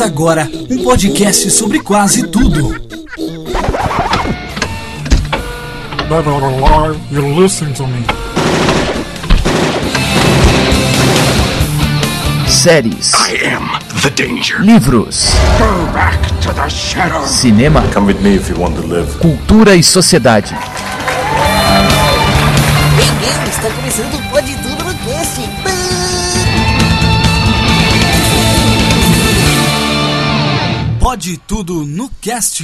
Começa agora um podcast sobre quase tudo. You're listening to me. Séries, I am the danger. livros, Go back to the shadow. cinema, Come with me if you want to live. cultura e sociedade. Bem-vindo, está começando Pode tudo no cast.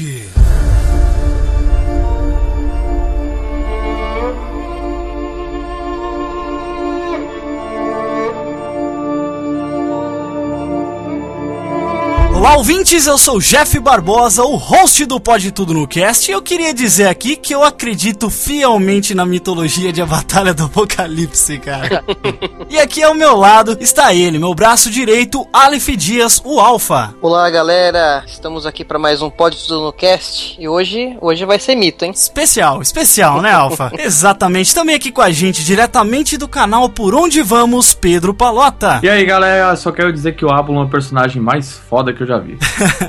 Olá, ouvintes, eu sou o Jeff Barbosa, o host do Pode Tudo no Cast, e eu queria dizer aqui que eu acredito fielmente na mitologia de A Batalha do Apocalipse, cara. e aqui ao meu lado está ele, meu braço direito, Aleph Dias, o Alfa. Olá galera, estamos aqui para mais um Pode Tudo no Cast e hoje, hoje vai ser mito, hein? Especial, especial, né, Alfa? Exatamente. Também aqui com a gente, diretamente do canal Por Onde Vamos, Pedro Palota. E aí, galera, só quero dizer que o Abulo é o personagem mais foda que eu já vi.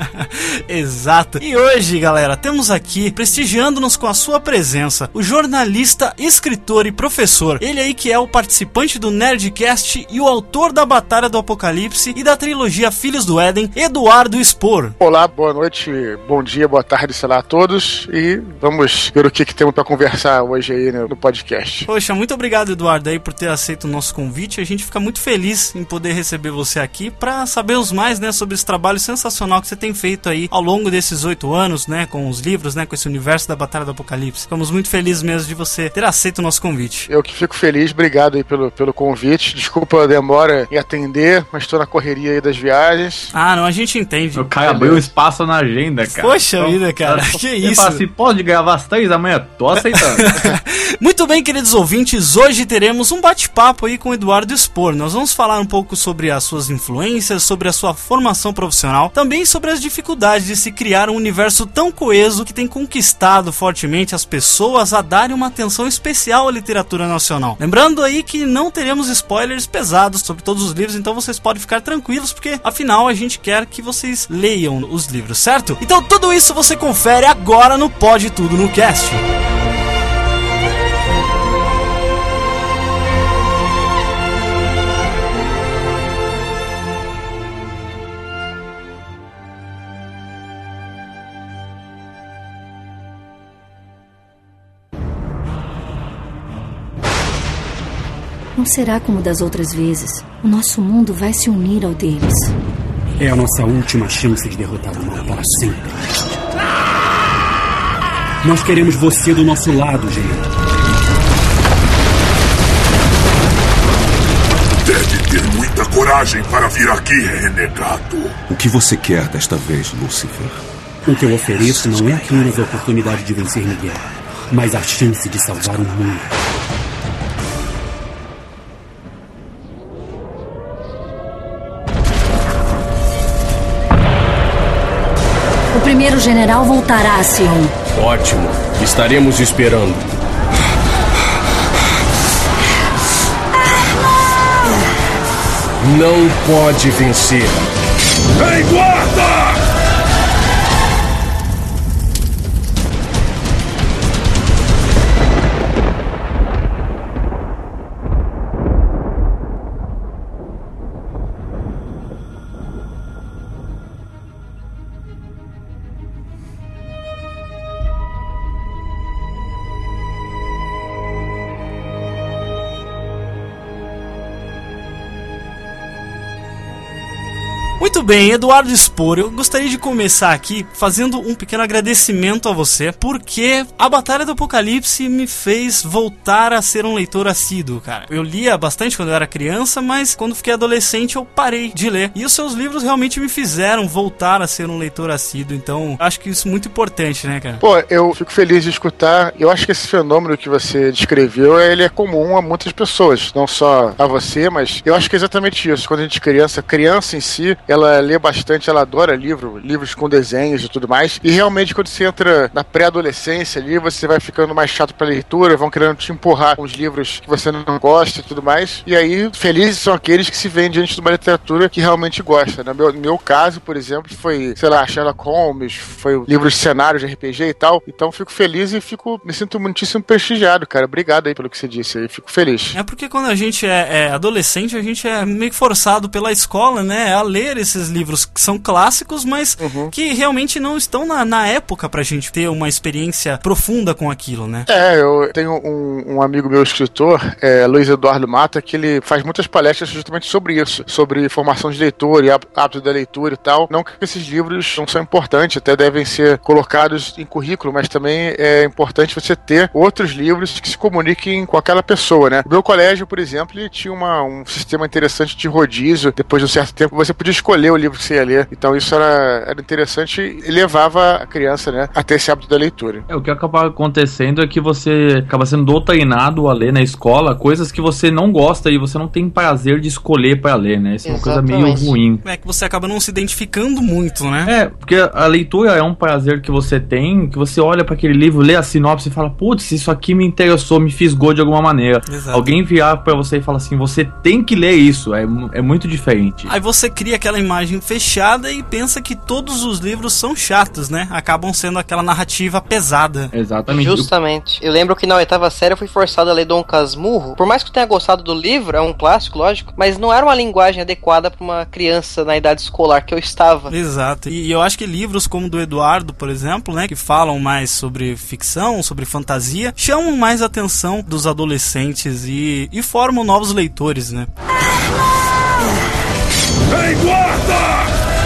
Exato. E hoje, galera, temos aqui, prestigiando-nos com a sua presença, o jornalista, escritor e professor. Ele aí que é o participante do Nerdcast e o autor da Batalha do Apocalipse e da trilogia Filhos do Éden, Eduardo Spor. Olá, boa noite, bom dia, boa tarde, sei lá a todos. E vamos ver o que, que temos para conversar hoje aí no, no podcast. Poxa, muito obrigado, Eduardo, aí por ter aceito o nosso convite. A gente fica muito feliz em poder receber você aqui para sabermos mais, né, sobre esse trabalho sensacional que você tem feito aí ao longo desses oito anos, né, com os livros, né, com esse universo da Batalha do Apocalipse. Ficamos muito felizes mesmo de você ter aceito o nosso convite. Eu que fico feliz, obrigado aí pelo, pelo convite. Desculpa a demora em atender, mas estou na correria aí das viagens. Ah, não, a gente entende. O cara abriu espaço na agenda, cara. Poxa vida, cara, que Ele isso? fala assim, pode gravar às três da manhã? Tô aceitando. Muito bem, queridos ouvintes, hoje teremos um bate-papo aí com o Eduardo Spor. Nós vamos falar um pouco sobre as suas influências, sobre a sua formação profissional, também sobre as dificuldades de se criar um universo tão coeso que tem conquistado fortemente as pessoas a darem uma atenção especial à literatura nacional. Lembrando aí que não teremos spoilers pesados sobre todos os livros, então vocês podem ficar tranquilos, porque afinal a gente quer que vocês leiam os livros, certo? Então tudo isso você confere agora no Pode Tudo no Cast. Não será como das outras vezes. O nosso mundo vai se unir ao deles. É a nossa última chance de derrotar o mal para sempre. Nós queremos você do nosso lado, gente. Deve ter muita coragem para vir aqui, renegado. O que você quer desta vez, Lucifer? O que eu ofereço não é apenas a oportunidade de vencer Miguel, mas a chance de salvar o mundo. General voltará a Sion. Ótimo. Estaremos esperando. Não pode vencer. Ei, guarda! Muito bem, Eduardo Spor, eu gostaria de começar aqui fazendo um pequeno agradecimento a você, porque a Batalha do Apocalipse me fez voltar a ser um leitor assíduo, cara. Eu lia bastante quando eu era criança, mas quando fiquei adolescente eu parei de ler. E os seus livros realmente me fizeram voltar a ser um leitor assíduo, então acho que isso é muito importante, né, cara? Pô, eu fico feliz de escutar. Eu acho que esse fenômeno que você descreveu, ele é comum a muitas pessoas, não só a você, mas eu acho que é exatamente isso. Quando a gente é criança, criança em si, ela lê bastante, ela adora livro, livros com desenhos e tudo mais. E realmente, quando você entra na pré-adolescência ali, você vai ficando mais chato pra leitura, vão querendo te empurrar com os livros que você não gosta e tudo mais. E aí, felizes são aqueles que se veem diante de uma literatura que realmente gosta. No meu, no meu caso, por exemplo, foi, sei lá, Sherlock Holmes, foi livros de cenários de RPG e tal. Então fico feliz e fico, me sinto muitíssimo prestigiado, cara. Obrigado aí pelo que você disse aí, fico feliz. É porque quando a gente é, é adolescente, a gente é meio que forçado pela escola, né, a ler esses livros que são clássicos, mas que realmente não estão na, na época pra gente ter uma experiência profunda com aquilo, né? É, eu tenho um, um amigo meu escritor, é, Luiz Eduardo Mata, que ele faz muitas palestras justamente sobre isso, sobre formação de leitor e há- hábito da leitura e tal. Não que esses livros não são importantes, até devem ser colocados em currículo, mas também é importante você ter outros livros que se comuniquem com aquela pessoa, né? O meu colégio, por exemplo, ele tinha uma, um sistema interessante de rodízio. Depois de um certo tempo, você podia escolher o livro que você ia ler. Então isso era, era interessante e levava a criança, né, a ter esse hábito da leitura. É, o que acaba acontecendo é que você acaba sendo doutrinado a ler na escola coisas que você não gosta e você não tem prazer de escolher pra ler, né? Isso é uma coisa meio ruim. É que você acaba não se identificando muito, né? É, porque a leitura é um prazer que você tem, que você olha pra aquele livro, lê a sinopse e fala, putz, isso aqui me interessou, me fisgou de alguma maneira. Exato. Alguém virar pra você e falar assim, você tem que ler isso, é, é muito diferente. Aí você cria aquela imagem fechada e pensa que todos os livros são chatos, né? Acabam sendo aquela narrativa pesada. Exatamente. Justamente. Eu lembro que na oitava série eu fui forçado a ler Dom Casmurro. Por mais que eu tenha gostado do livro, é um clássico, lógico, mas não era uma linguagem adequada pra uma criança na idade escolar que eu estava. Exato. E eu acho que livros como o do Eduardo, por exemplo, né, que falam mais sobre ficção, sobre fantasia, chamam mais a atenção dos adolescentes e, e formam novos leitores, né? Ei, guarda!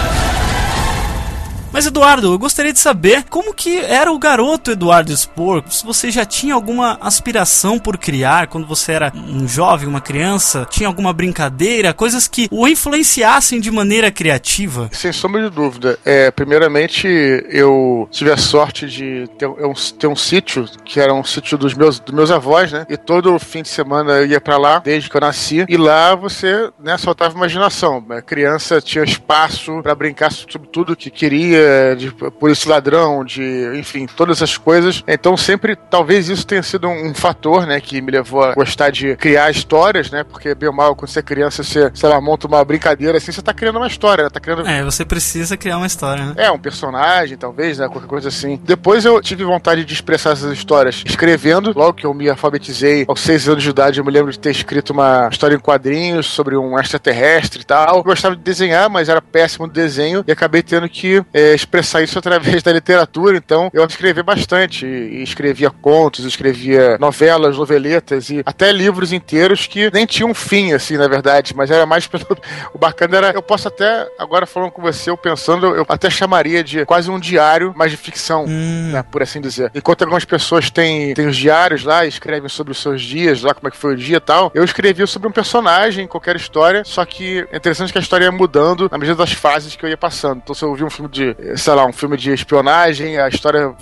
Mas Eduardo, eu gostaria de saber como que era o garoto Eduardo Spor. Se você já tinha alguma aspiração por criar quando você era um jovem, uma criança, tinha alguma brincadeira, coisas que o influenciassem de maneira criativa. Sem sombra de dúvida. É, primeiramente, eu tive a sorte de ter, um, ter um sítio, que era um sítio dos meus, dos meus avós, né? E todo fim de semana eu ia pra lá, desde que eu nasci. E lá você, né, soltava imaginação. A criança tinha espaço pra brincar sobre tudo que queria, de polícia ladrão, de, enfim, todas essas coisas. Então sempre, talvez isso tenha sido um, um fator, né, que me levou a gostar de criar histórias, né? Porque, bem ou mal, quando você é criança, você, sei lá, monta uma brincadeira assim, você tá criando uma história, né? Tá criando É, você precisa criar uma história, né? é, um personagem, talvez, né? Qualquer coisa assim. Depois eu tive vontade de expressar essas histórias escrevendo. Logo que eu me alfabetizei, aos seis anos de idade, eu me lembro de ter escrito uma história em quadrinhos sobre um extraterrestre e tal. Eu gostava de desenhar, mas era péssimo no desenho e acabei tendo que é, expressar isso através da literatura. Então eu escrevi bastante. E, escrevia contos, escrevia novelas, noveletas e até livros inteiros que nem tinham fim, assim, na verdade. Mas era mais pelo. O bacana era. Eu posso até, agora falando com você, eu pensando, eu até chamaria de quase um diário, mas de ficção, né, por assim dizer. Enquanto algumas pessoas têm, têm os diários lá, escrevem sobre os seus dias, lá como é que foi o dia e tal, eu escrevia sobre um personagem, qualquer história, só que é interessante que a história ia mudando na medida das fases que eu ia passando. Então, se eu ouvir um filme de, sei lá, um filme de espionagem, a história.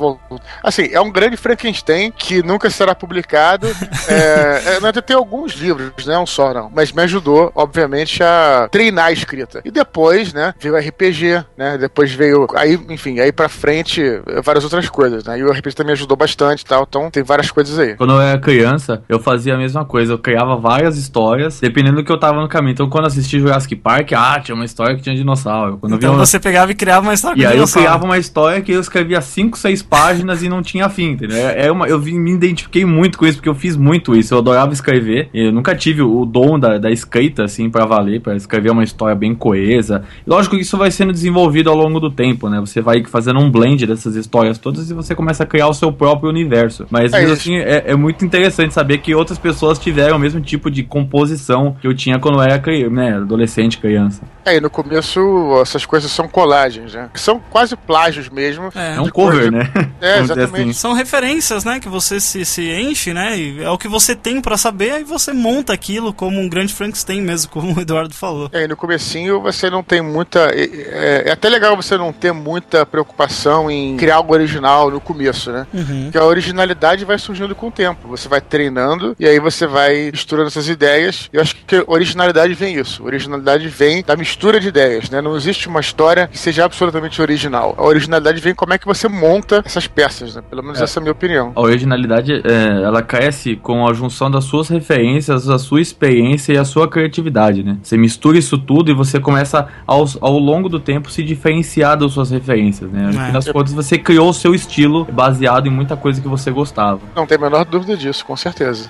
Assim, é um grande Frankenstein que nunca será publicado. é, é, tem alguns livros, né? Um só, não. Mas me ajudou, obviamente, a treinar a escrita. E depois, né, veio o RPG, né? Depois veio. Aí, enfim, aí pra frente, várias outras coisas, né? E o RPG também ajudou bastante e tal. Então tem várias coisas aí. Quando eu era criança, eu fazia a mesma coisa. Eu criava várias histórias, dependendo do que eu tava no caminho. Então, quando assisti Jurassic Park, ah, tinha uma história que tinha dinossauro. Quando eu Então vi uma... você pegava e criava uma história E aí eu criava uma história que eu escrevia 5, 6 páginas e não tinha fim, entendeu? É é uma, eu me identifiquei muito com isso, porque eu fiz muito isso. Eu adorava escrever. Eu nunca tive o dom da, da escrita, assim, pra valer, pra escrever uma história bem coesa. Lógico que isso vai sendo desenvolvido ao longo do tempo, né? Você vai fazendo um blend dessas histórias todas e você começa a criar o seu próprio universo. Mas É assim, é, é muito interessante saber que outras pessoas tiveram o mesmo tipo de composição que eu tinha quando eu era né, adolescente, criança. É, e no começo essas coisas são colagens, né? São são quase plágios mesmo. É, É um de cover, coisa- né? É, exatamente. São referências, né, que você se, se enche, né, e é o que você tem pra saber, aí você monta aquilo como um grande Frankenstein mesmo, como o Eduardo falou. É, e no comecinho você não tem muita. É, é- é até legal você não ter muita preocupação em criar algo original no começo, né? Uhum. Porque a originalidade vai surgindo com o tempo. Você vai treinando e aí você vai misturando essas ideias. E eu acho que originalidade vem isso. Originalidade vem da mistura de ideias, né? Não existe uma história que seja absolutamente original. A originalidade vem como é que você monta essas peças, né? Pelo menos É. essa é a minha opinião. A originalidade, é, ela cresce com a junção das suas referências, a sua experiência e a sua criatividade, né? Você mistura isso tudo e você começa, aos- ao, longo do tempo, se diferenciar das suas referências, né? No É. fim das contas, você criou o seu estilo baseado em muita coisa que você gostava. Não tem a menor dúvida disso, com certeza.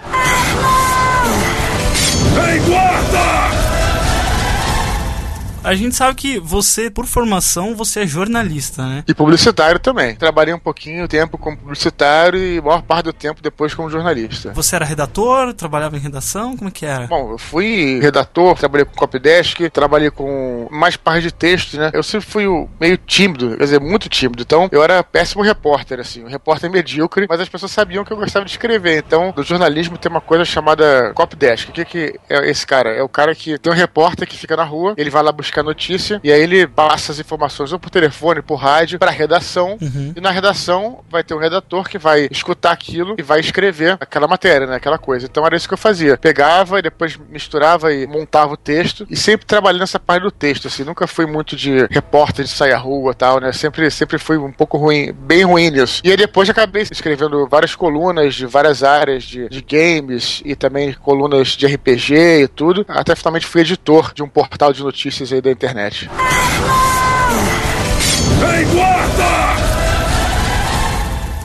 Guarda! A gente sabe que você, por formação, você é jornalista, né? E publicitário também. Trabalhei um pouquinho tempo como publicitário e a maior parte do tempo depois como jornalista. Você era redator, trabalhava em redação, como é que era? Bom, eu fui redator, trabalhei com copydesk, trabalhei com mais parte de texto, né? Eu sempre fui meio tímido, quer dizer, muito tímido. Então, eu era péssimo repórter, assim, um repórter medíocre, mas as pessoas sabiam que eu gostava de escrever. Então, no jornalismo tem uma coisa chamada copydesk. O que, que é esse cara? É o cara que tem um repórter que fica na rua, ele vai lá buscar notícia e aí ele passa as informações ou por telefone, por rádio, pra redação. Uhum. E na redação vai ter um redator que vai escutar aquilo e vai escrever aquela matéria, né? Aquela coisa. Então era isso que eu fazia. Pegava e depois misturava e montava o texto. E sempre trabalhei nessa parte do texto, assim. Nunca fui muito de repórter de sair à rua e tal, né? Sempre, sempre fui um pouco ruim, bem ruim nisso. E aí depois acabei escrevendo várias colunas de várias áreas de, de games e também colunas de RPG e tudo. Até finalmente fui editor de um portal de notícias aí da internet. Ei, guarda!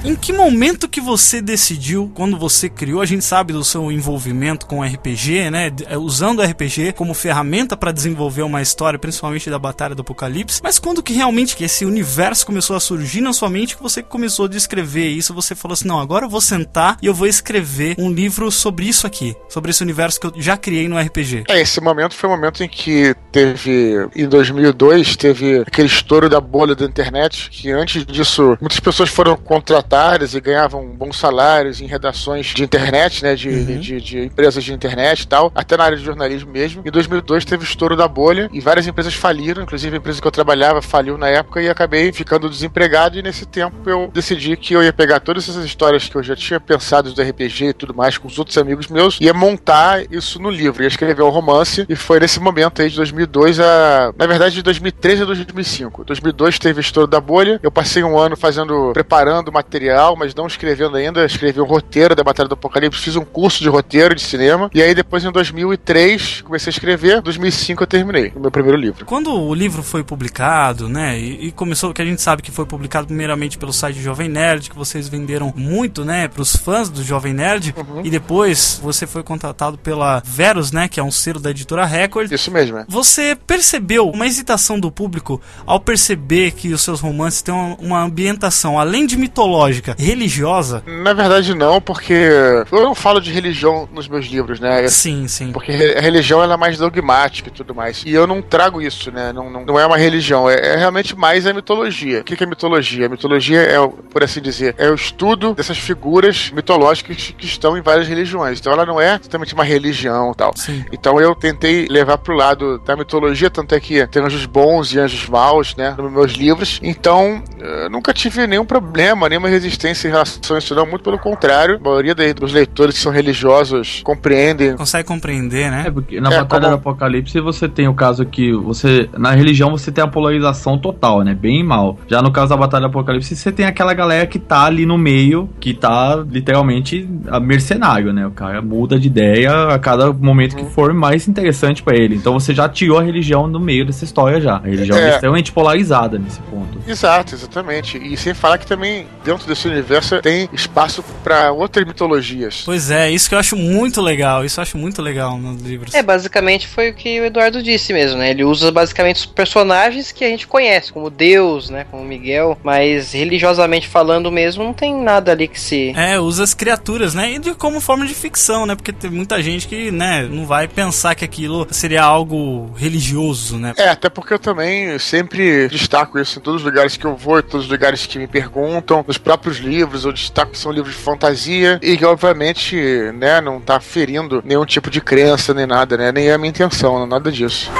Em que momento que você decidiu, quando você criou, a gente sabe do seu envolvimento com RPG, né? é, Usando RPG como ferramenta para desenvolver uma história, principalmente da Batalha do Apocalipse. Mas quando que realmente que esse universo começou a surgir na sua mente, que você começou a descrever isso, você falou assim: não, agora eu vou sentar e eu vou escrever um livro sobre isso aqui, sobre esse universo que eu já criei no RPG. É, esse momento foi o momento em que teve, em 2002, teve aquele estouro da bolha da internet, que antes disso, muitas pessoas foram contratadas e ganhavam bons salários em redações de internet, né, de, de, de empresas de internet e tal, até na área de jornalismo mesmo. Em 2002 teve o estouro da bolha e várias empresas faliram, inclusive a empresa que eu trabalhava faliu na época e acabei ficando desempregado. E nesse tempo eu decidi que eu ia pegar todas essas histórias que eu já tinha pensado do RPG e tudo mais com os outros amigos meus, ia montar isso no livro, ia escrever um romance. E foi nesse momento aí de 2002 a, na verdade de 2013 a 2005. 2002 teve o estouro da bolha, eu passei um ano fazendo, preparando material, mas não escrevendo ainda, escrevi um roteiro da Batalha do Apocalipse, fiz um curso de roteiro de cinema e aí depois em 2003 comecei a escrever, em 2005 eu terminei o meu primeiro livro. Quando o livro foi publicado, né, e, e começou, que a gente sabe que foi publicado primeiramente pelo site Jovem Nerd, que vocês venderam muito, né, pros fãs do Jovem Nerd, e depois você foi contratado pela Verus, né, que é um selo da editora Record. Isso mesmo, é. Você percebeu uma hesitação do público ao perceber que os seus romances têm uma, uma ambientação, além de mitológica, religiosa? Na verdade não, porque eu não falo de religião nos meus livros, né? Sim, sim. Porque a religião ela é mais dogmática e tudo mais. E eu não trago isso, né? Não, não, não é uma religião, é, é realmente mais a mitologia. O que, é mitologia? A mitologia é, por assim dizer, é o estudo dessas figuras mitológicas que estão em várias religiões. Então ela não é exatamente uma religião e tal. Sim. Então eu tentei levar pro lado da mitologia, tanto é que tem anjos bons e anjos maus, né? Nos meus livros. Então, eu nunca tive nenhum problema, nenhuma resistência em relação a isso, não. Muito pelo contrário. A maioria dos leitores que são religiosos compreendem. Consegue compreender, né? É, porque na É, Batalha como- do Apocalipse você tem o caso que você. Na religião você tem a polarização total, né? Bem e mal. Já no caso da Batalha do Apocalipse, você tem aquela galera que tá ali no meio, que tá literalmente a mercenário, né? O cara muda de ideia a cada momento que for mais interessante pra ele. Então você já tirou a religião no meio dessa história já. A religião é, É. extremamente polarizada nesse ponto. Exato, exatamente. E sem falar que também dentro desse universo tem espaço para outras mitologias. Pois é, isso que eu acho muito legal, isso eu acho muito legal nos livros. É, basicamente foi o que o Eduardo disse mesmo, né? Ele usa basicamente os personagens que a gente conhece, como Deus, né? Como Miguel, mas religiosamente falando mesmo, não tem nada ali que se. É, usa as criaturas, né? E de, como forma de ficção, né? Porque tem muita gente que, né, não vai pensar que aquilo seria algo religioso, né? É, até porque eu também sempre destaco isso em todos os lugares que eu vou, em todos os lugares que me perguntam, nos próprios livros, eu destaco que são livros de fantasia e que, obviamente, né, não tá ferindo nenhum tipo de crença nem nada, né? Nem é a minha intenção, nada disso.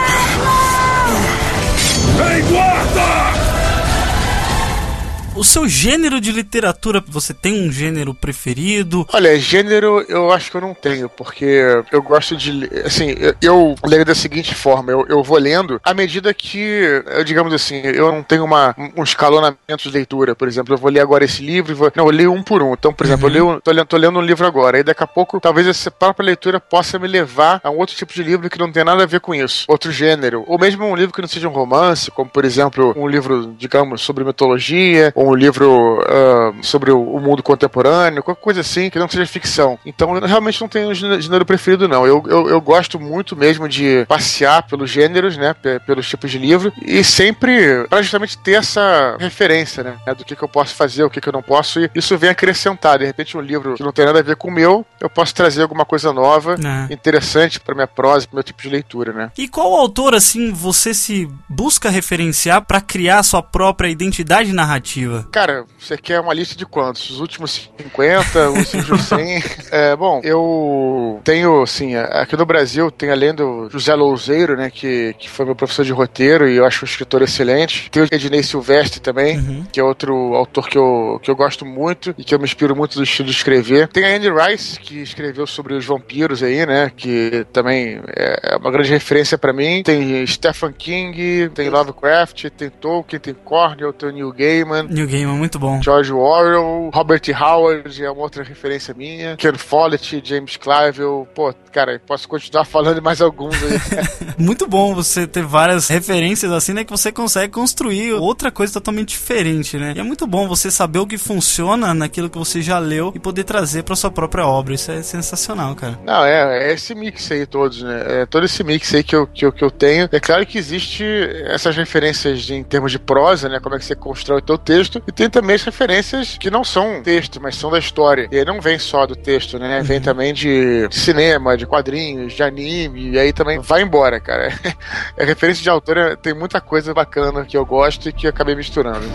O seu gênero de literatura, você tem um gênero preferido? Olha, gênero eu acho que eu não tenho, porque eu gosto de. Assim, eu, eu leio da seguinte forma: eu, eu vou lendo à medida que, digamos assim, eu não tenho uma, um escalonamento de leitura. Por exemplo, eu vou ler agora esse livro e vou. Não, eu leio um por um. Então, por exemplo, eu leio, tô, lendo, tô lendo um livro agora, aí daqui a pouco, talvez essa própria leitura possa me levar a um outro tipo de livro que não tem nada a ver com isso. Outro gênero. Ou mesmo um livro que não seja um romance, como por exemplo, um livro, digamos, sobre mitologia, ou um livro uh, sobre o, mundo contemporâneo, qualquer coisa assim, que não seja ficção. Então eu realmente não tenho um gênero preferido, não. Eu, eu, eu gosto muito mesmo de passear pelos gêneros, né? Pelos tipos de livro, e sempre para justamente ter essa referência, né? Do que, que eu posso fazer, o que, que eu não posso, e isso vem acrescentar. De repente, um livro que não tem nada a ver com o meu, eu posso trazer alguma coisa nova, é. interessante para minha prosa, para meu tipo de leitura, né? E qual autor, assim, você se busca referenciar para criar sua própria identidade narrativa? Cara, você quer uma lista de quantos? Os últimos 50, os últimos 100? é, bom, eu tenho, assim, aqui no Brasil tem além do José Louzeiro, né, que, que foi meu professor de roteiro e eu acho um escritor excelente. Tem o Ednei Silvestre também, uhum. que é outro autor que eu, que eu gosto muito e que eu me inspiro muito do estilo de escrever. Tem a Anne Rice, que escreveu sobre os vampiros aí, né, que também é uma grande referência para mim. Tem Stephen King, tem Lovecraft, tem Tolkien, tem Cornell, tem Neil Gaiman. Neil Gaiman, muito bom. George Orwell, Robert Howard é uma outra referência minha. Ken Follett, James Clive, pô, cara, posso continuar falando mais alguns aí. muito bom você ter várias referências assim, né, que você consegue construir outra coisa totalmente diferente, né? E é muito bom você saber o que funciona naquilo que você já leu e poder trazer para sua própria obra. Isso é sensacional, cara. Não, é, é esse mix aí todos, né? É todo esse mix aí que eu, que eu, que eu tenho. É claro que existe essas referências de, em termos de prosa, né? Como é que você constrói o teu texto, e tem também as referências que não são texto, mas são da história. E aí não vem só do texto, né? Vem uhum. também de cinema, de quadrinhos, de anime, e aí também vai embora, cara. É referência de autor, tem muita coisa bacana que eu gosto e que eu acabei misturando.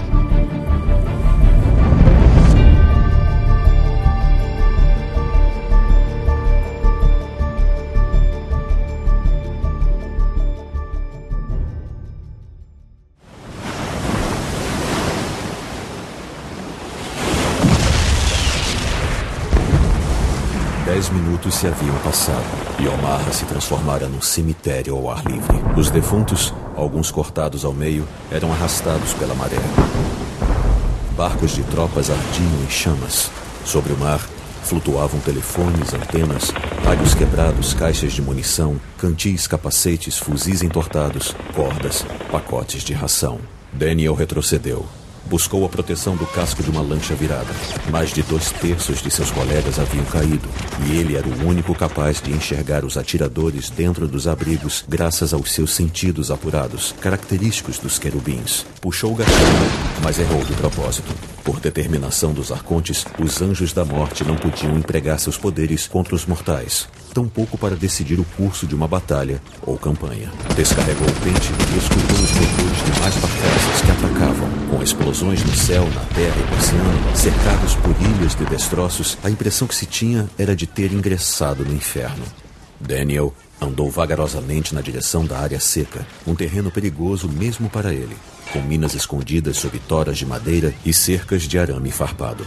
Dez minutos se haviam passado e Omaha se transformara num cemitério ao ar livre. Os defuntos, alguns cortados ao meio, eram arrastados pela maré. Barcos de tropas ardiam em chamas. Sobre o mar, flutuavam telefones, antenas, raios quebrados, caixas de munição, cantis, capacetes, fuzis entortados, cordas, pacotes de ração. Daniel retrocedeu. Buscou a proteção do casco de uma lancha virada. Mais de dois terços de seus colegas haviam caído, e ele era o único capaz de enxergar os atiradores dentro dos abrigos graças aos seus sentidos apurados, característicos dos querubins. Puxou o gatilho, mas errou de propósito. Por determinação dos arcontes, os anjos da morte não podiam empregar seus poderes contra os mortais tampouco para decidir o curso de uma batalha ou campanha. Descarregou o pente e escutou os motores de mais barcazes que atacavam. Com explosões no céu, na terra e no oceano, cercados por ilhas de destroços, a impressão que se tinha era de ter ingressado no inferno. Daniel andou vagarosamente na direção da área seca, um terreno perigoso mesmo para ele, com minas escondidas sob toras de madeira e cercas de arame farpado.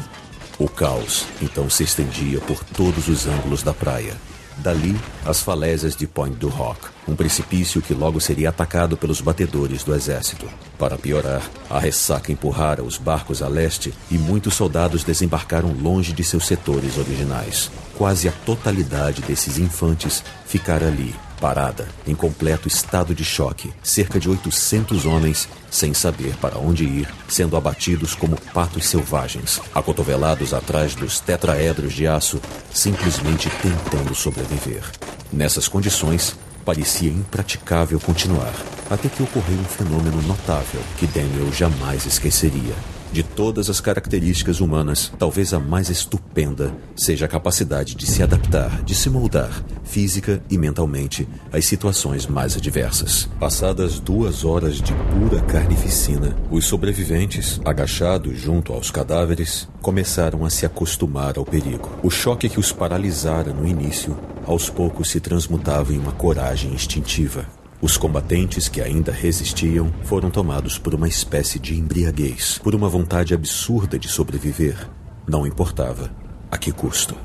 O caos então se estendia por todos os ângulos da praia, Dali, as falésias de Point du Rock, um precipício que logo seria atacado pelos batedores do exército. Para piorar, a ressaca empurrara os barcos a leste e muitos soldados desembarcaram longe de seus setores originais. Quase a totalidade desses infantes ficara ali, parada, em completo estado de choque, cerca de 800 homens sem saber para onde ir, sendo abatidos como patos selvagens, acotovelados atrás dos tetraedros de aço, simplesmente tentando sobreviver. Nessas condições, parecia impraticável continuar, até que ocorreu um fenômeno notável que Daniel jamais esqueceria. De todas as características humanas, talvez a mais estupenda seja a capacidade de se adaptar, de se moldar, física e mentalmente, às situações mais adversas. Passadas duas horas de pura carnificina, os sobreviventes, agachados junto aos cadáveres, começaram a se acostumar ao perigo. O choque que os paralisara no início, aos poucos se transmutava em uma coragem instintiva. Os combatentes que ainda resistiam foram tomados por uma espécie de embriaguez, por uma vontade absurda de sobreviver. Não importava a que custo.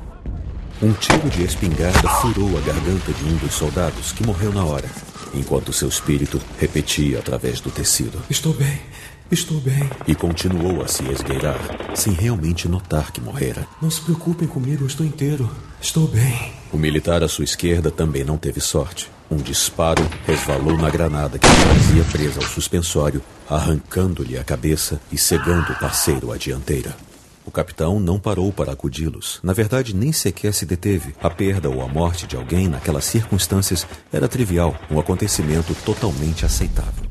Um tiro de espingarda furou a garganta de um dos soldados, que morreu na hora, enquanto seu espírito repetia através do tecido. Estou bem, estou bem. E continuou a se esgueirar, sem realmente notar que morrera. Não se preocupem comigo, eu estou inteiro. Estou bem. O militar à sua esquerda também não teve sorte. Um disparo resvalou na granada que trazia presa ao suspensório, arrancando-lhe a cabeça e cegando o parceiro à dianteira. O capitão não parou para acudi-los. Na verdade, nem sequer se deteve. A perda ou a morte de alguém naquelas circunstâncias era trivial, um acontecimento totalmente aceitável.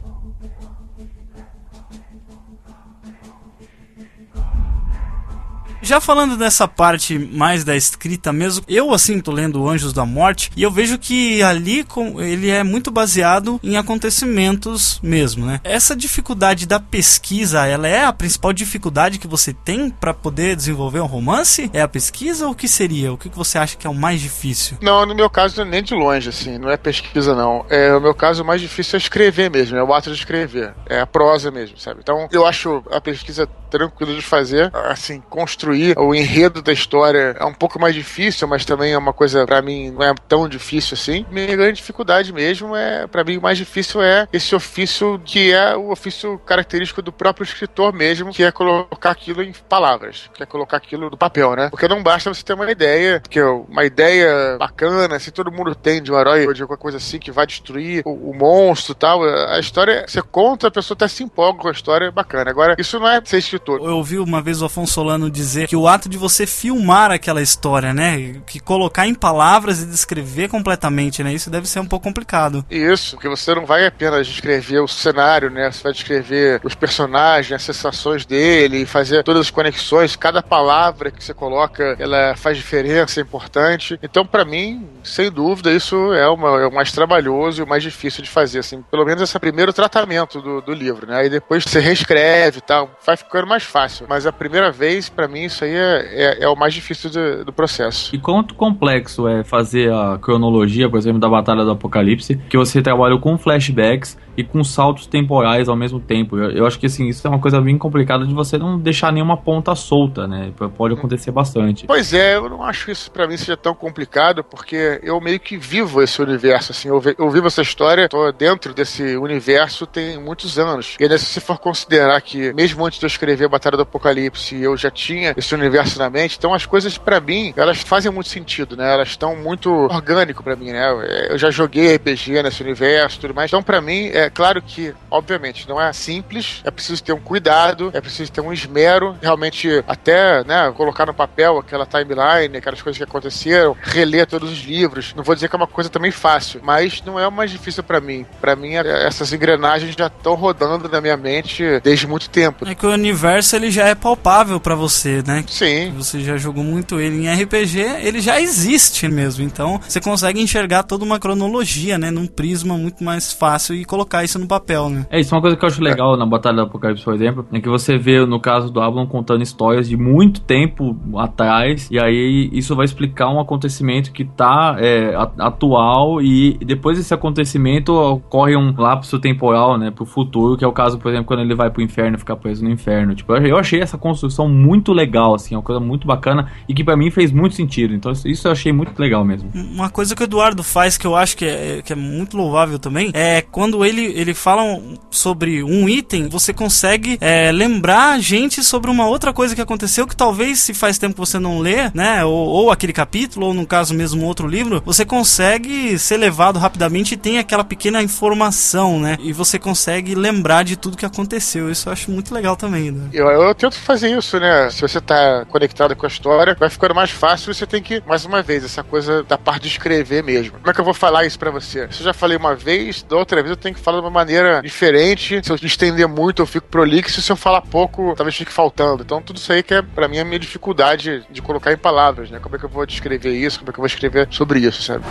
Já falando dessa parte mais da escrita mesmo, eu assim tô lendo Anjos da Morte e eu vejo que ali ele é muito baseado em acontecimentos mesmo, né? Essa dificuldade da pesquisa, ela é a principal dificuldade que você tem para poder desenvolver um romance? É a pesquisa ou o que seria? O que você acha que é o mais difícil? Não, no meu caso nem de longe assim, não é pesquisa não. É o meu caso o mais difícil é escrever mesmo, é o ato de escrever, é a prosa mesmo, sabe? Então eu acho a pesquisa tranquila de fazer, assim construir o enredo da história é um pouco mais difícil, mas também é uma coisa, para mim, não é tão difícil assim. Minha grande dificuldade mesmo é, para mim, o mais difícil é esse ofício que é o ofício característico do próprio escritor mesmo, que é colocar aquilo em palavras, que é colocar aquilo no papel, né? Porque não basta você ter uma ideia, porque uma ideia bacana, se todo mundo tem de um herói ou de alguma coisa assim que vai destruir o, o monstro e tal, a história, você conta, a pessoa até se empolga com a história, bacana. Agora, isso não é ser escritor. Eu ouvi uma vez o Afonso Solano dizer que o ato de você filmar aquela história, né? Que colocar em palavras e descrever completamente, né? Isso deve ser um pouco complicado. Isso, porque você não vai apenas descrever o cenário, né? Você vai descrever os personagens, as sensações dele, fazer todas as conexões. Cada palavra que você coloca, ela faz diferença, é importante. Então, para mim, sem dúvida, isso é, uma, é o mais trabalhoso e o mais difícil de fazer, assim. Pelo menos esse primeiro tratamento do, do livro, né? Aí depois você reescreve e tal, vai ficando mais fácil. Mas a primeira vez, para mim, isso aí é, é, é o mais difícil do, do, processo. E quanto complexo é fazer a cronologia, por exemplo, da Batalha do Apocalipse, que você trabalha com flashbacks e com saltos temporais ao mesmo tempo. Eu, eu, acho que assim, isso é uma coisa bem complicada de você não deixar nenhuma ponta solta, né? Pode acontecer bastante. Pois é, eu não acho isso para mim seja tão complicado, porque eu meio que vivo esse universo, assim, eu, eu vivo essa história, tô dentro desse universo tem muitos anos. E ainda se você for considerar que, mesmo antes de eu escrever a Batalha do Apocalipse, eu já tinha esse universo na mente, então as coisas para mim, elas fazem muito sentido, né? Elas estão muito orgânico para mim, né? Eu já joguei RPG nesse universo, tudo mais. Então para mim é claro que, obviamente, não é simples, é preciso ter um cuidado, é preciso ter um esmero, realmente até, né, colocar no papel aquela timeline, aquelas coisas que aconteceram, reler todos os livros. Não vou dizer que é uma coisa também fácil, mas não é o mais difícil para mim. Para mim, é, essas engrenagens já estão rodando na minha mente desde muito tempo. É que o universo ele já é palpável para você, né? Sim. Você já jogou muito ele em RPG, ele já existe mesmo. Então, você consegue enxergar toda uma cronologia, né, num prisma muito mais fácil e colocar isso no papel, né? É, isso é uma coisa que eu acho legal na Batalha do Apocalipse, por exemplo, é que você vê, no caso do Ablon, contando histórias de muito tempo atrás, e aí isso vai explicar um acontecimento que tá é, atual, e depois desse acontecimento ocorre um lapso temporal, né, pro futuro, que é o caso, por exemplo, quando ele vai pro inferno, ficar preso no inferno. Tipo, eu achei essa construção muito legal, assim, é uma coisa muito bacana, e que para mim fez muito sentido. Então, isso eu achei muito legal mesmo. Uma coisa que o Eduardo faz que eu acho que é, que é muito louvável também é quando ele, ele fala sobre um item, você consegue é, lembrar a gente sobre uma outra coisa que aconteceu que talvez se faz tempo que você não lê, né? Ou, ou aquele capítulo, ou no caso mesmo outro livro, você consegue ser levado rapidamente e tem aquela pequena informação, né? E você consegue lembrar de tudo que aconteceu. Isso eu acho muito legal também, né? Eu, eu tento fazer isso, né? Se você tá conectado com a história, vai ficando mais fácil. Você tem que, mais uma vez, essa coisa da parte de escrever mesmo. Como é que eu vou falar isso para você? Se eu já falei uma vez, da outra vez eu tenho que falo de uma maneira diferente. Se eu estender muito, eu fico prolixo. Se eu falar pouco, talvez fique faltando. Então, tudo isso aí que é, pra mim, a minha dificuldade de colocar em palavras, né? Como é que eu vou descrever isso? Como é que eu vou escrever sobre isso, sabe?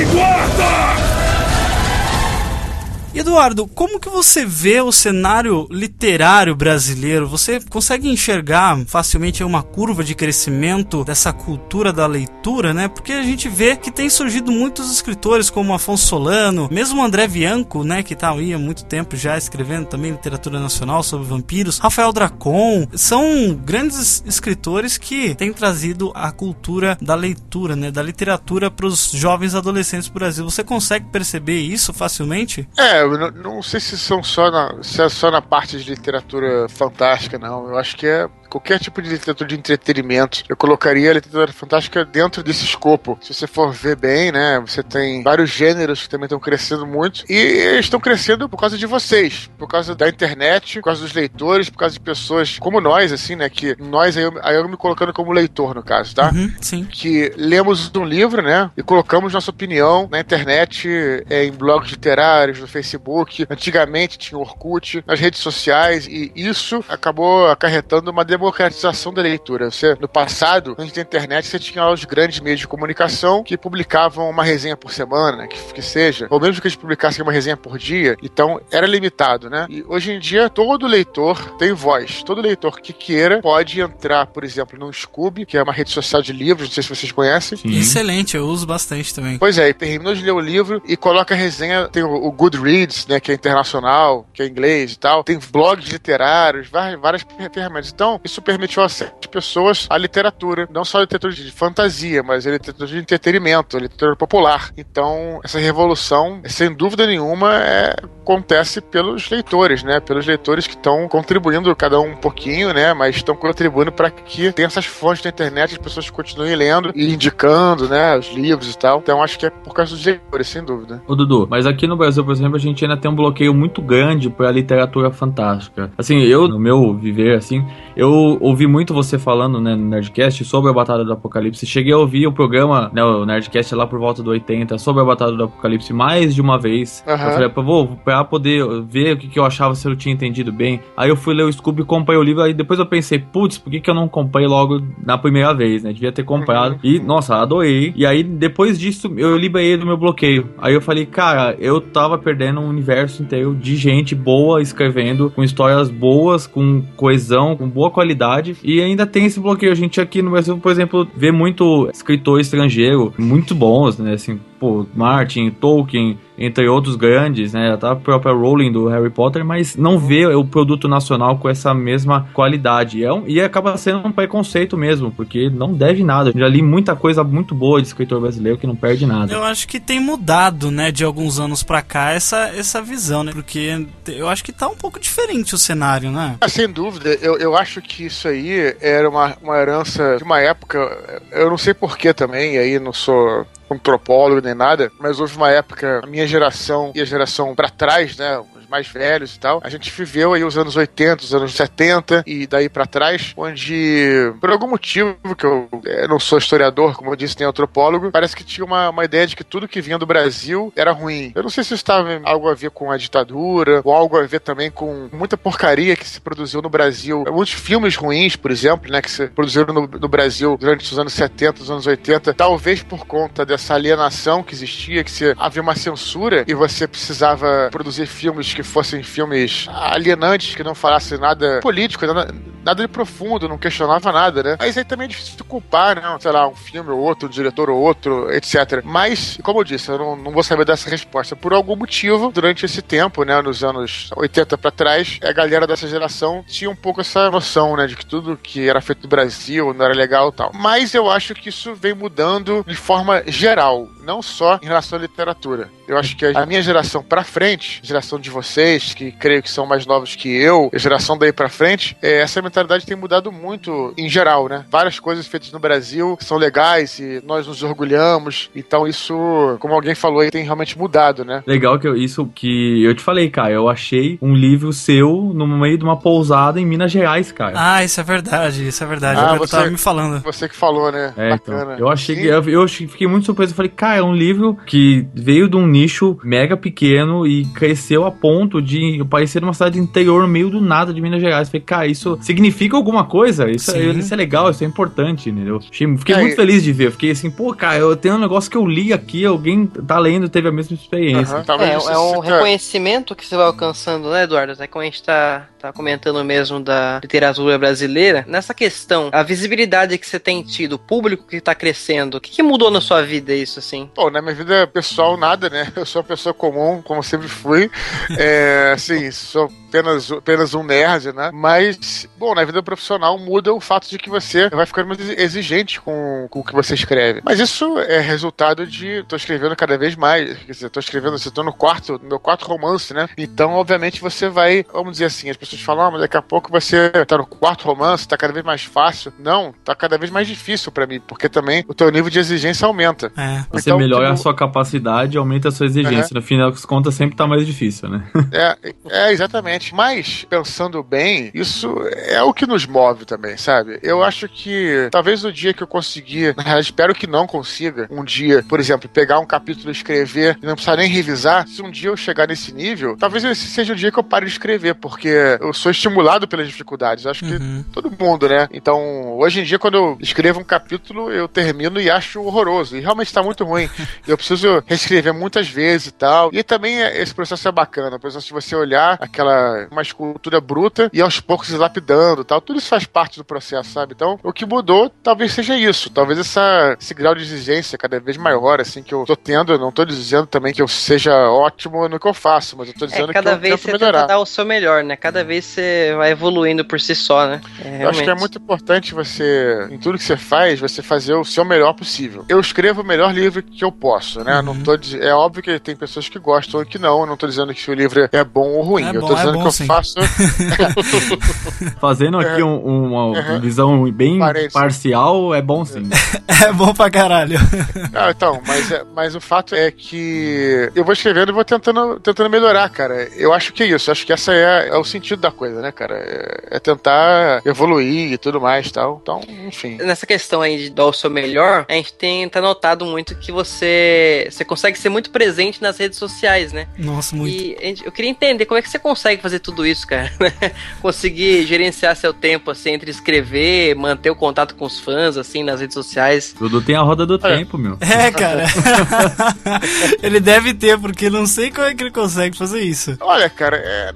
Em guarda! Eduardo, como que você vê o cenário literário brasileiro? Você consegue enxergar facilmente uma curva de crescimento dessa cultura da leitura, né? Porque a gente vê que tem surgido muitos escritores como Afonso Solano, mesmo André Bianco, né, que tá aí há muito tempo já escrevendo também literatura nacional sobre vampiros, Rafael Dracon, são grandes escritores que têm trazido a cultura da leitura, né, da literatura para os jovens adolescentes do Brasil. Você consegue perceber isso facilmente? É, eu não, não sei se são só na, se é só na parte de literatura fantástica, não. Eu acho que é qualquer tipo de literatura de entretenimento. Eu colocaria a literatura fantástica dentro desse escopo. Se você for ver bem, né, você tem vários gêneros que também estão crescendo muito e estão crescendo por causa de vocês, por causa da internet, por causa dos leitores, por causa de pessoas como nós, assim, né, que nós, aí eu, aí eu me colocando como leitor, no caso, tá? Uhum, sim. Que lemos um livro, né, e colocamos nossa opinião na internet, é, em blogs literários, no Facebook. Antigamente tinha Orkut, nas redes sociais e isso acabou acarretando uma democracia democratização da leitura. Você, no passado, antes da internet, você tinha os grandes meios de comunicação que publicavam uma resenha por semana, que, que seja, ou mesmo que eles publicassem uma resenha por dia, então era limitado, né? E hoje em dia, todo leitor tem voz. Todo leitor que queira pode entrar, por exemplo, no Scoob, que é uma rede social de livros, não sei se vocês conhecem. Sim. Excelente, eu uso bastante também. Pois é, terminou de ler o livro e coloca a resenha, tem o, o Goodreads, né, que é internacional, que é inglês e tal, tem blogs literários, várias, várias ferramentas. Então, isso permitiu acesso de pessoas à literatura, não só a literatura de fantasia, mas a literatura de entretenimento, a literatura popular. Então, essa revolução, sem dúvida nenhuma, é, acontece pelos leitores, né? Pelos leitores que estão contribuindo, cada um um pouquinho, né? Mas estão contribuindo para que tenha essas fontes da internet, as pessoas continuem lendo e indicando, né? Os livros e tal. Então, acho que é por causa dos leitores, sem dúvida. Ô, Dudu, mas aqui no Brasil, por exemplo, a gente ainda tem um bloqueio muito grande para a literatura fantástica. Assim, eu, no meu viver, assim, eu ouvi muito você falando, né, no Nerdcast sobre a Batalha do Apocalipse. Cheguei a ouvir o programa, né, o Nerdcast lá por volta do 80, sobre a Batalha do Apocalipse mais de uma vez. Uhum. Eu falei, vou, pra poder ver o que, que eu achava se eu tinha entendido bem. Aí eu fui ler o Scooby, comprei o livro, aí depois eu pensei, putz, por que, que eu não comprei logo na primeira vez, né? Devia ter comprado. Uhum. E, nossa, adorei. E aí, depois disso, eu liberei do meu bloqueio. Aí eu falei, cara, eu tava perdendo um universo inteiro de gente boa escrevendo, com histórias boas, com coesão, com boa qualidade. E ainda tem esse bloqueio. A gente aqui no Brasil, por exemplo, vê muito escritor estrangeiro, muito bons, né? Assim, pô, Martin, Tolkien, entre outros grandes, né? Até a própria Rowling do Harry Potter, mas não vê o produto nacional com essa mesma qualidade. E, é um, e acaba sendo um preconceito mesmo, porque não deve nada. Eu já li muita coisa muito boa de escritor brasileiro que não perde nada. Eu acho que tem mudado, né, de alguns anos pra cá, essa, essa visão, né? Porque eu acho que tá um pouco diferente o cenário, né? Ah, sem dúvida. Eu, eu acho que isso aí era uma, uma herança de uma época. Eu não sei porquê também, e aí não sou antropólogo nem nada, mas houve uma época, a minha geração e a geração para trás, né, mais velhos e tal, a gente viveu aí os anos 80, os anos 70 e daí para trás, onde, por algum motivo, que eu, eu, não sou historiador, como eu disse, nem antropólogo, parece que tinha uma, uma ideia de que tudo que vinha do Brasil era ruim. Eu não sei se isso estava algo a ver com a ditadura, ou algo a ver também com muita porcaria que se produziu no Brasil. Muitos filmes ruins, por exemplo, né, que se produziram no, no Brasil durante os anos 70, os anos 80, talvez por conta dessa alienação que existia, que se havia uma censura e você precisava produzir filmes que que fossem filmes alienantes, que não falassem nada político, nada, nada de profundo, não questionava nada, né? Mas aí também é difícil de culpar, né? Sei lá, um filme ou outro, um diretor ou outro, etc. Mas, como eu disse, eu não, não vou saber dessa resposta. Por algum motivo, durante esse tempo, né, nos anos 80 para trás, a galera dessa geração tinha um pouco essa noção, né, de que tudo que era feito no Brasil não era legal e tal. Mas eu acho que isso vem mudando de forma geral, não só em relação à literatura. Eu acho que a minha geração para frente, geração de vocês, vocês, que creio que são mais novos que eu, a geração daí pra frente, é, essa mentalidade tem mudado muito em geral, né? Várias coisas feitas no Brasil são legais e nós nos orgulhamos. Então isso, como alguém falou aí, tem realmente mudado, né? Legal que eu, isso que eu te falei, cara. Eu achei um livro seu no meio de uma pousada em Minas Gerais, cara. Ah, isso é verdade, isso é verdade. Ah, eu você- tava me falando. Você que falou, né? É, então, Bacana. eu achei que eu, eu fiquei muito surpreso. Eu falei, cara, é um livro que veio de um nicho mega pequeno e cresceu a ponto de parecer uma cidade interior no meio do nada de Minas Gerais. Falei, cara, isso significa alguma coisa? Isso, é, Sim. isso é legal, isso é importante, entendeu? Achei- fiquei É, muito feliz de ver. Fiquei assim, pô, cara, eu tenho um negócio que eu li aqui, alguém tá lendo, teve a mesma experiência. É, é um reconhecimento que você vai alcançando, né, Eduardo? Até como a gente tá, tá comentando mesmo da literatura brasileira, nessa questão, a visibilidade que você tem tido, o público que tá crescendo, o que, que mudou na sua vida isso, assim? Pô, na minha vida pessoal, nada, né? Eu sou uma pessoa comum, como sempre fui. É, assim, sou apenas, apenas um nerd, né? Mas, bom, na vida profissional muda o fato de que você vai ficando mais exigente com, com o que você escreve. Mas isso é resultado de. tô escrevendo cada vez mais. Quer dizer, tô escrevendo, assim, tô no quarto, no meu quarto romance, né? Então, obviamente, você vai, vamos dizer assim, as pessoas falam, ah, mas daqui a pouco você tá no quarto romance, tá cada vez mais fácil. Não, tá cada vez mais difícil pra mim, porque também o teu nível de exigência aumenta. É. Você Então, melhora tipo- a sua capacidade e aumenta a sua exigência. No final das contas, sempre tá mais difícil, né? É, é, exatamente. Mas, pensando bem, isso é o que nos move também, sabe? Eu acho que talvez no dia que eu conseguir, na realidade, espero que não consiga, um dia, por exemplo, pegar um capítulo e escrever e não precisar nem revisar, se um dia eu chegar nesse nível, talvez esse seja o dia que eu pare de escrever, porque eu sou estimulado pelas dificuldades. Eu acho que Uhum. todo mundo, né? Então, hoje em dia, quando eu escrevo um capítulo, eu termino e acho horroroso. E realmente tá muito ruim. Eu preciso reescrever muitas vezes e tal. E também esse processo é bacana. O processo de você olhar aquela uma escultura bruta e aos poucos se lapidando e tal. Tudo isso faz parte do processo, sabe? Então, o que mudou talvez seja isso. Talvez essa, esse grau de exigência cada vez maior, assim, que eu tô tendo. Eu não tô dizendo também que eu seja ótimo no que eu faço, mas eu tô dizendo É, cada que eu vez tento você melhorar. tenta dar o seu melhor, né? Cada vez você vai evoluindo por si só, né? É, Eu acho que é muito importante você, em tudo que você faz, você fazer o seu melhor possível. Eu escrevo o melhor livro que eu posso, né? Não tô é óbvio que tem pessoas que gostam e que não. Eu não tô dizendo que o livro é bom ou ruim. É eu bom, tô é dizendo bom, que eu faço. Fazendo aqui um- uma Uhum. visão bem Parece. parcial é bom sim. É bom pra caralho. Não, então, mas, é- mas o fato é que eu vou escrevendo e vou tentando, tentando melhorar, cara. Eu acho que é isso. Acho que essa é, é o sentido da coisa, né, cara? É, é tentar evoluir e tudo mais e tal. Então, enfim. Nessa questão aí de dar o seu melhor, a gente tem tá notado muito que você você consegue ser muito presente nas redes sociais, né? Nossa, muito. E gente- eu queria entender como é que você consegue fazer tudo isso, cara. Conseguir gerenciar seu tempo assim entre escrever, manter o contato com os fãs assim nas redes sociais. Tudo tem a roda do tempo, meu. É, cara. ele deve ter, porque não sei como é que ele consegue fazer isso. Olha, cara, é,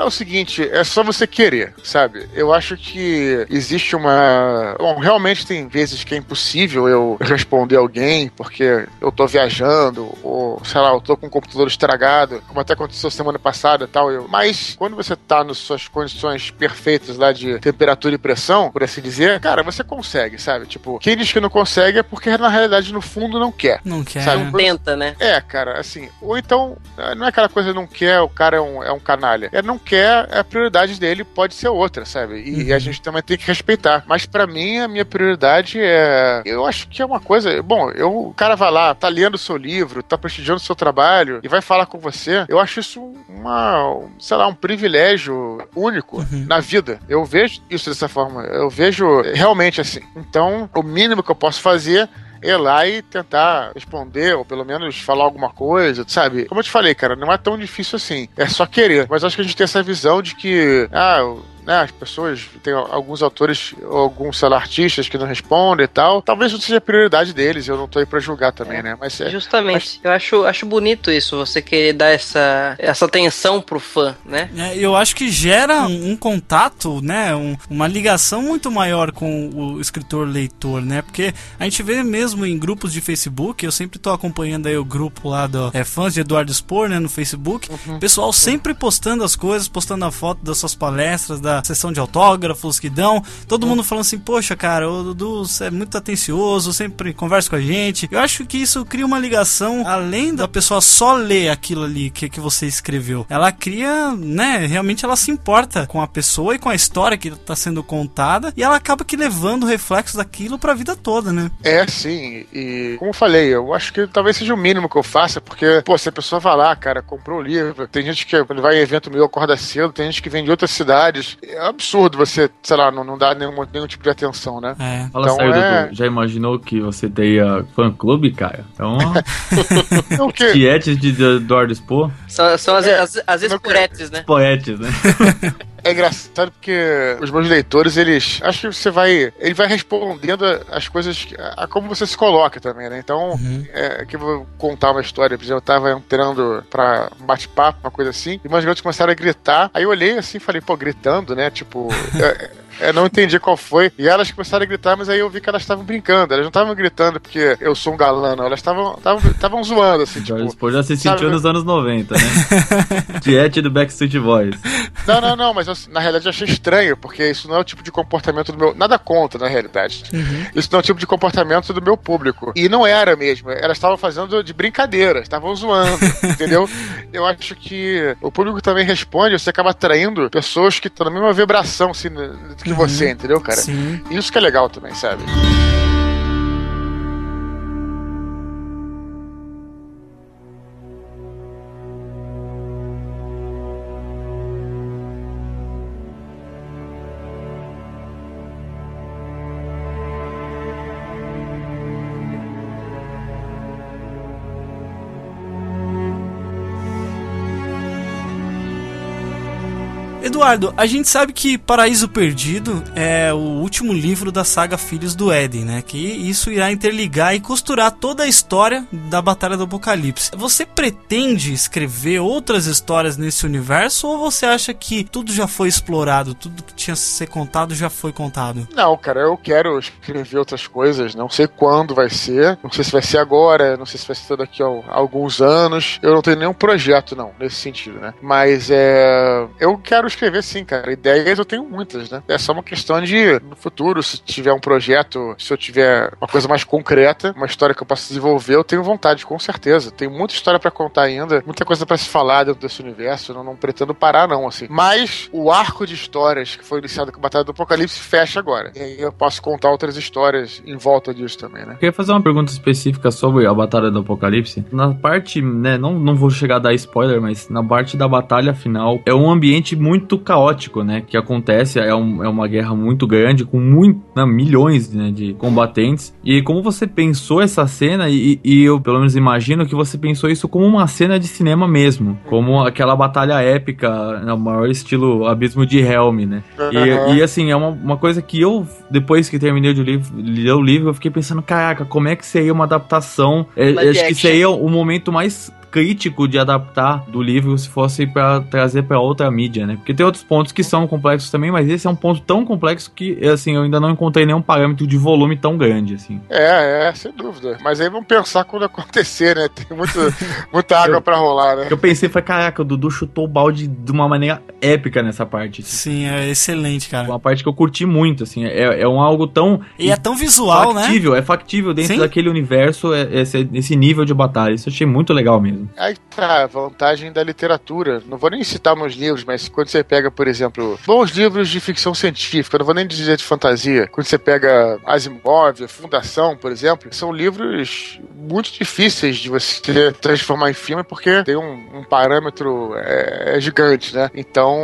é o seguinte, é só você querer, sabe? Eu acho que existe uma. Bom, realmente tem vezes que é impossível eu responder alguém porque eu tô viajando, ou sei lá, eu tô com o computador estragado, como até aconteceu semana passada e tal. Eu... Mas quando você tá nas suas condições perfeitas lá de temperatura e pressão, por assim dizer, cara, você consegue, sabe? Tipo, quem diz que não consegue é porque na realidade no fundo não quer. Não quer. Sabe? Não tenta, né? É, cara, assim, ou então, eh, não é aquela coisa não quer, o cara é um, é um canalha. É não quer, a prioridade dele pode ser outra, sabe? E, a gente também tem que respeitar. Mas pra mim, a minha prioridade é. Eu acho que é uma coisa. Bom, eu, o cara vai lá, tá lendo o seu livro, tá prestigiando o seu trabalho e vai falar com você. Eu acho isso uma, sei lá, um privilégio único na vida. Eu vejo isso dessa forma. Eu vejo realmente assim. Então, o mínimo que eu posso fazer ir lá e tentar responder, ou pelo menos falar alguma coisa, sabe? Como eu te falei, cara, não é tão difícil assim. É só querer. Mas acho que a gente tem essa visão de que, ah, né, as pessoas, tem alguns autores, ou alguns, sei lá, artistas que não respondem e tal. Talvez não seja a prioridade deles, eu não tô aí pra julgar também, né? Mas é. Justamente. Eu acho, acho bonito isso, você querer dar essa, essa atenção pro fã, né? É, eu acho que gera um, um contato, né? um- uma ligação muito maior com o escritor-leitor, né? Porque a gente vê mesmo em grupos de Facebook, eu sempre tô acompanhando aí o grupo lá do é, fãs de Eduardo Spor, né? No Facebook. Uhum. Pessoal sempre postando as coisas, postando a foto das suas palestras, da, sessão de autógrafos que dão, todo mundo falando assim, poxa, cara, o Dudu é muito atencioso, sempre conversa com a gente. Eu acho que isso cria uma ligação, além da pessoa só ler aquilo ali que, que você escreveu. Ela cria, né, realmente ela se importa com a pessoa e com a história que está sendo contada e ela acaba que levando o reflexo daquilo para a vida toda, né? É, sim. E como eu falei, eu acho que talvez seja o mínimo que eu faça, porque, pô, se a pessoa vai lá, cara, comprou o livro, tem gente que vai em evento meu acorda cedo, tem gente que vem de outras cidades. É absurdo você, sei lá, não, não dar nenhum, nenhum tipo de atenção, né? É. Fala Então, sério, é- Dudu, já imaginou que você teria fã-clube, cara? Então, o quê? tietes de Eduardo Expo, São, são as, É, as, as espuretes, né? poetes, né? É engraçado porque os meus leitores, eles. Acho que você vai. Ele vai respondendo as coisas. que- A, como você se coloca também, né? Então, é, que eu vou contar uma história. Por exemplo, eu tava entrando pra um bate-papo, uma coisa assim, e umas garotas começaram a gritar. Aí eu olhei assim e falei, pô, gritando, né? Tipo. é, eu não entendi qual foi. E elas começaram a gritar, mas aí eu vi que elas estavam brincando. Elas não estavam gritando porque eu sou um galã, não. Elas estavam zoando, assim, tipo. Expo já se sabe- sentiu nos anos 90, né? Tiete do Backstreet Boys. Não, não, não, mas na realidade eu achei estranho, porque isso não é o tipo de comportamento do meu. Nada contra, na realidade. Isso não é o tipo de comportamento do meu público. E não era mesmo. Elas estavam fazendo de brincadeira, estavam zoando, entendeu? Eu acho que o público também responde, você acaba atraindo pessoas que estão na mesma vibração assim, que você, entendeu, cara? Sim. Isso que é legal também, sabe? Eduardo, a gente sabe que Paraíso Perdido é o último livro da saga Filhos do Éden, né? Que isso irá interligar e costurar toda a história da Batalha do Apocalipse. Você pretende escrever outras histórias nesse universo ou você acha que tudo já foi explorado, tudo que tinha que ser contado já foi contado? Não, cara, eu quero escrever outras coisas. Não sei quando vai ser. Não sei se vai ser agora. Não sei se vai ser daqui a alguns anos. Eu não tenho nenhum projeto, não, nesse sentido, né? Mas é. Eu quero escrever sim, cara. Ideias eu tenho muitas, né? É só uma questão de, no futuro, se tiver um projeto, se eu tiver uma coisa mais concreta, uma história que eu possa desenvolver, eu tenho vontade, com certeza. Tenho muita história pra contar ainda, muita coisa pra se falar dentro desse universo. Não, não pretendo parar, não, assim. Mas o arco de histórias que foi iniciado com a Batalha do Apocalipse fecha agora. E aí eu posso contar outras histórias em volta disso também, né? Eu queria fazer uma pergunta específica sobre a Batalha do Apocalipse. Na parte, né, não, não vou chegar a dar spoiler, mas na parte da batalha final, é um ambiente muito caótico, né, que acontece, é, um- é uma guerra muito grande, com muito, né, milhões né, de combatentes. E como você pensou essa cena, e, e eu pelo menos imagino que você pensou isso como uma cena de cinema mesmo, como aquela batalha épica, no maior estilo Abismo de Helm, né? Aham. E, e assim, é uma, uma coisa que eu, depois que terminei de livro, ler o livro, eu fiquei pensando, caraca, como é que seria uma adaptação? É, acho que seria o momento mais crítico de adaptar do livro se fosse pra trazer pra outra mídia, né? Porque tem outros pontos que são complexos também, mas esse é um ponto tão complexo que, assim, eu ainda não encontrei nenhum parâmetro de volume tão grande, assim. É, é, sem dúvida. Mas aí vamos pensar quando acontecer, né? Tem muito, muita água pra rolar, né? Eu pensei, foi caraca, o Dudu chutou o balde de uma maneira épica nessa parte. assim. Sim, é excelente, cara. Uma parte que eu curti muito, assim, é, é um algo tão E é tão visual, né? factível, é factível dentro Sim. daquele universo, é- esse, esse nível de batalha. Isso eu achei muito legal mesmo. Aí tá a vantagem da literatura. Não vou nem citar meus livros, mas quando você pega, por exemplo, bons livros de ficção científica, não vou nem dizer de fantasia. Quando você pega Asimov, Fundação, por exemplo, são livros muito difíceis de você transformar em filme porque tem um, um parâmetro é, é gigante, né? Então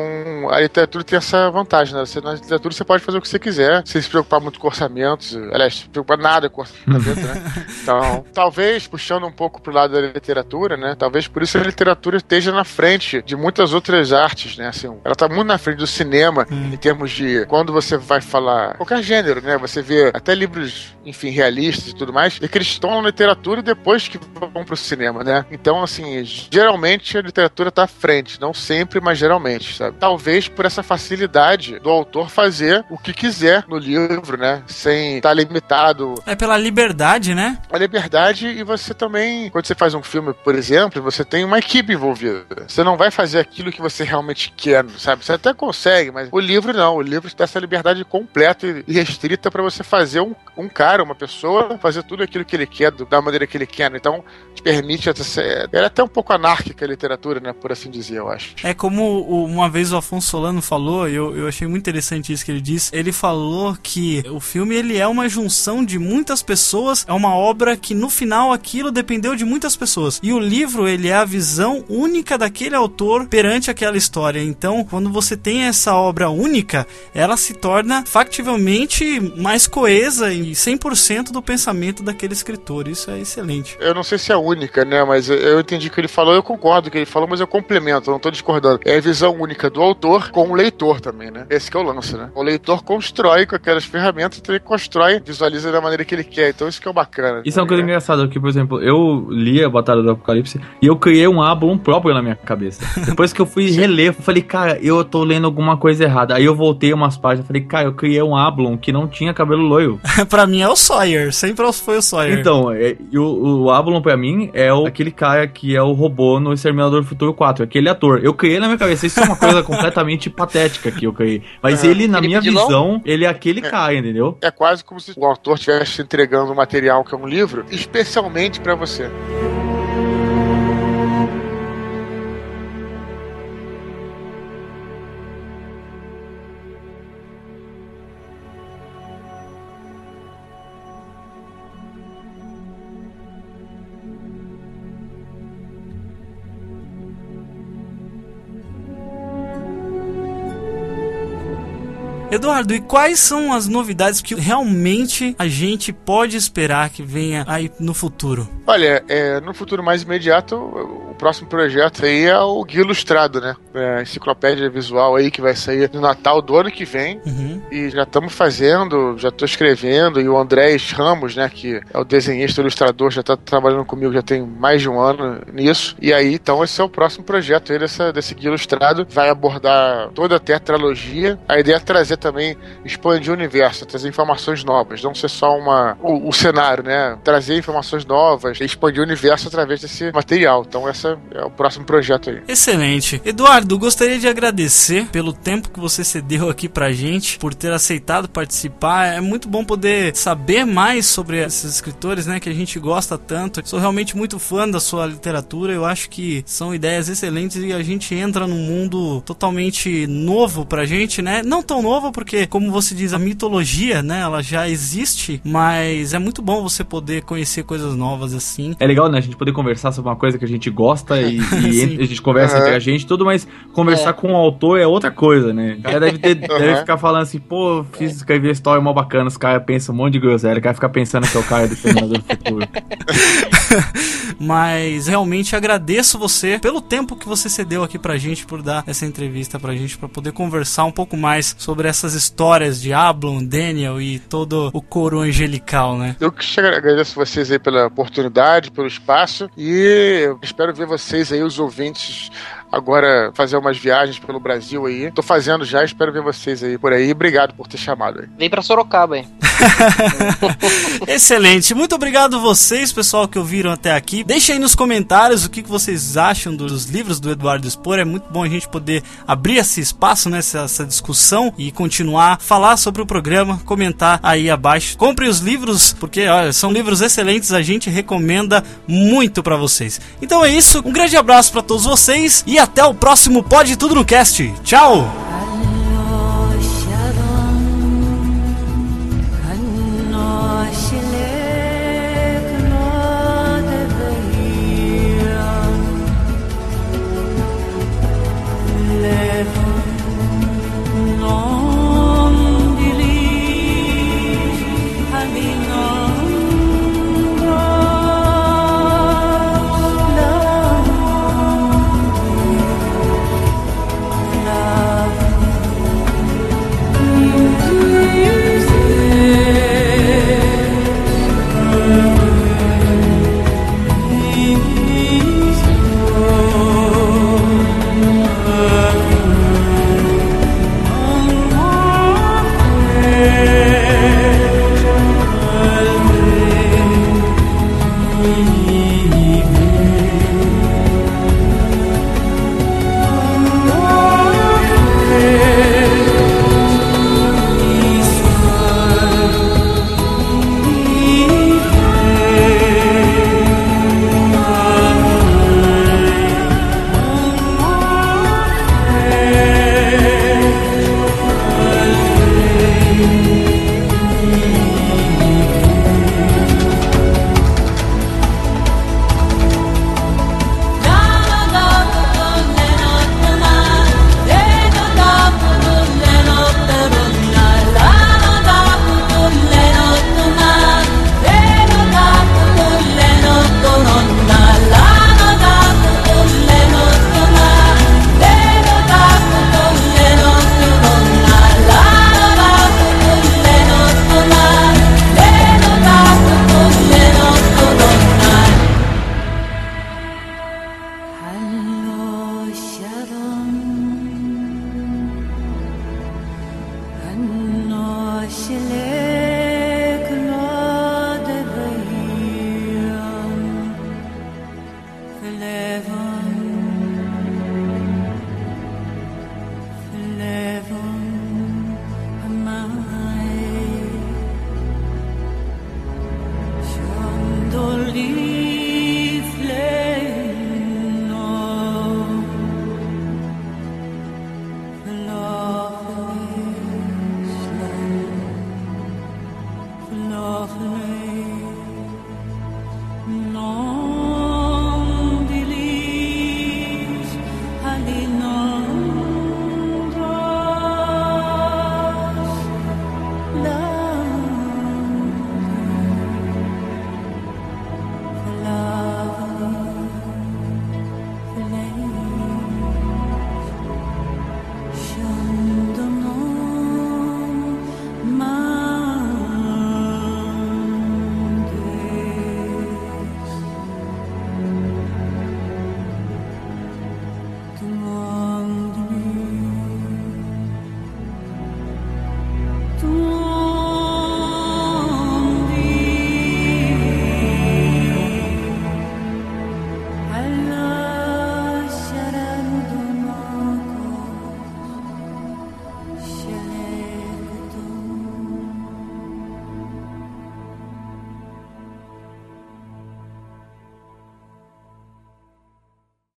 a literatura tem essa vantagem, né? Você, na literatura você pode fazer o que você quiser, sem se preocupar muito com orçamentos. Aliás, se preocupar nada com orçamento, né? Então, talvez puxando um pouco pro lado da literatura, né? Talvez por isso a literatura esteja na frente de muitas outras artes, né? Assim, ela tá muito na frente do cinema em termos de quando você vai falar qualquer gênero, né? Você vê até livros, enfim, realistas e tudo mais, e que eles estão na literatura depois que vão pro cinema, né? Então, assim, geralmente a literatura tá à frente, não sempre, mas geralmente, sabe? Talvez por essa facilidade do autor fazer o que quiser no livro, né? Sem estar limitado É pela liberdade, né? a liberdade e você também, quando você faz um filme, por exemplo, você tem uma equipe envolvida. Você não vai fazer aquilo que você realmente quer, sabe? Você até consegue, mas o livro não. O livro te dá essa liberdade completa e restrita para você fazer um, um cara, uma pessoa, fazer tudo aquilo que ele quer, da maneira que ele quer. né? Então, te permite ser. Era até um pouco anárquica a literatura, né? Por assim dizer, eu acho. É como uma vez o Afonso Solano falou, e eu, eu achei muito interessante isso que ele disse. Ele falou que o filme ele é uma junção de muitas pessoas, é uma obra que no final aquilo dependeu de muitas pessoas. E o livro ele é a visão única daquele autor perante aquela história. Então, quando você tem essa obra única, ela se torna factivelmente mais coesa e 100% do pensamento daquele escritor. Isso é excelente. Eu não sei se é a única, né? Mas eu- entendi o que ele falou, eu concordo com o que ele falou, mas eu complemento, eu não tô discordando. É a visão única do autor com o leitor também, né? Esse que é o lance, né? O leitor constrói com aquelas ferramentas, então ele constrói, visualiza da maneira que ele quer. Então isso que é o bacana. Isso é uma coisa engraçada, porque, por exemplo, eu li a Batalha do Apocalipse e eu criei um Ablon próprio na minha cabeça. Depois que eu fui reler, eu falei, cara, eu tô lendo alguma coisa errada. Aí eu voltei umas páginas, falei, cara, eu criei um Ablon que não tinha cabelo loiro. pra mim é o Sawyer, sempre foi o Sawyer. Então, é, e o, o Ablon pra mim é o- aquele cara que é o robô no Exterminador do Futuro 4, aquele ator. Eu criei na minha cabeça, isso é uma coisa completamente patética que eu criei. Mas Aham. ele, na Felipe minha visão, ele é aquele cara, entendeu? É quase como se o autor estivesse entregando um material que é um livro, especialmente pra você. Eduardo, e quais são as novidades que realmente a gente pode esperar que venha aí no futuro? Olha, é, no futuro mais imediato, o próximo projeto aí é o Guia Ilustrado, né? É enciclopédia visual aí que vai sair no Natal do ano que vem. E já estamos fazendo, já estou escrevendo, e o Andrés Ramos, né, que é o desenhista, ilustrador, já está trabalhando comigo já tem mais de um ano nisso. E aí, então, esse é o próximo projeto aí dessa, desse Guia Ilustrado. Vai abordar toda a tetralogia. A ideia é trazer também, expandir o universo, trazer informações novas, não ser só uma o, o cenário, né? Trazer informações novas, expandir o universo através desse material. Então, esse é o próximo projeto aí. Excelente. Eduardo, gostaria de agradecer pelo tempo que você cedeu aqui pra gente, por ter aceitado participar. É muito bom poder saber mais sobre esses escritores, né, que a gente gosta tanto. Sou realmente muito fã da sua literatura. Eu acho que são ideias excelentes e a gente entra num mundo totalmente novo pra gente, né? Não tão novo porque, como você diz, a mitologia, né, ela já existe, mas é muito bom você poder conhecer coisas novas assim. É legal, né? A gente poder conversar sobre uma coisa que a gente gosta e, e a gente conversa Aham. entre a gente, tudo, mas conversar É. com o autor é outra coisa, né? O cara deve, ter, deve Aham. ficar falando assim, pô, fiz escrever a história mó bacana, os caras pensam um monte de groselha, o cara fica pensando que é o cara do Terminador do Futuro. Mas realmente agradeço você pelo tempo que você cedeu aqui pra gente, por dar essa entrevista pra gente, pra poder conversar um pouco mais sobre essas histórias de Ablon, Daniel e todo o coro angelical, né? Eu que agradeço vocês aí pela oportunidade, pelo espaço e eu espero ver vocês aí, os ouvintes, agora fazer umas viagens pelo Brasil aí. Tô fazendo já, espero ver vocês aí por aí. Obrigado por ter chamado aí. Vem pra Sorocaba, hein? Excelente, muito obrigado vocês, pessoal, que ouviram até aqui. Deixa aí nos comentários o que vocês acham dos livros do Eduardo Spor. É muito bom a gente poder abrir esse espaço, né, essa, discussão e continuar falar sobre o programa, comentar aí abaixo. Compre os livros, porque olha, são livros excelentes, a gente recomenda muito pra vocês. Então é isso, um grande abraço pra todos vocês e até o próximo Pode Tudo no Cast. Tchau!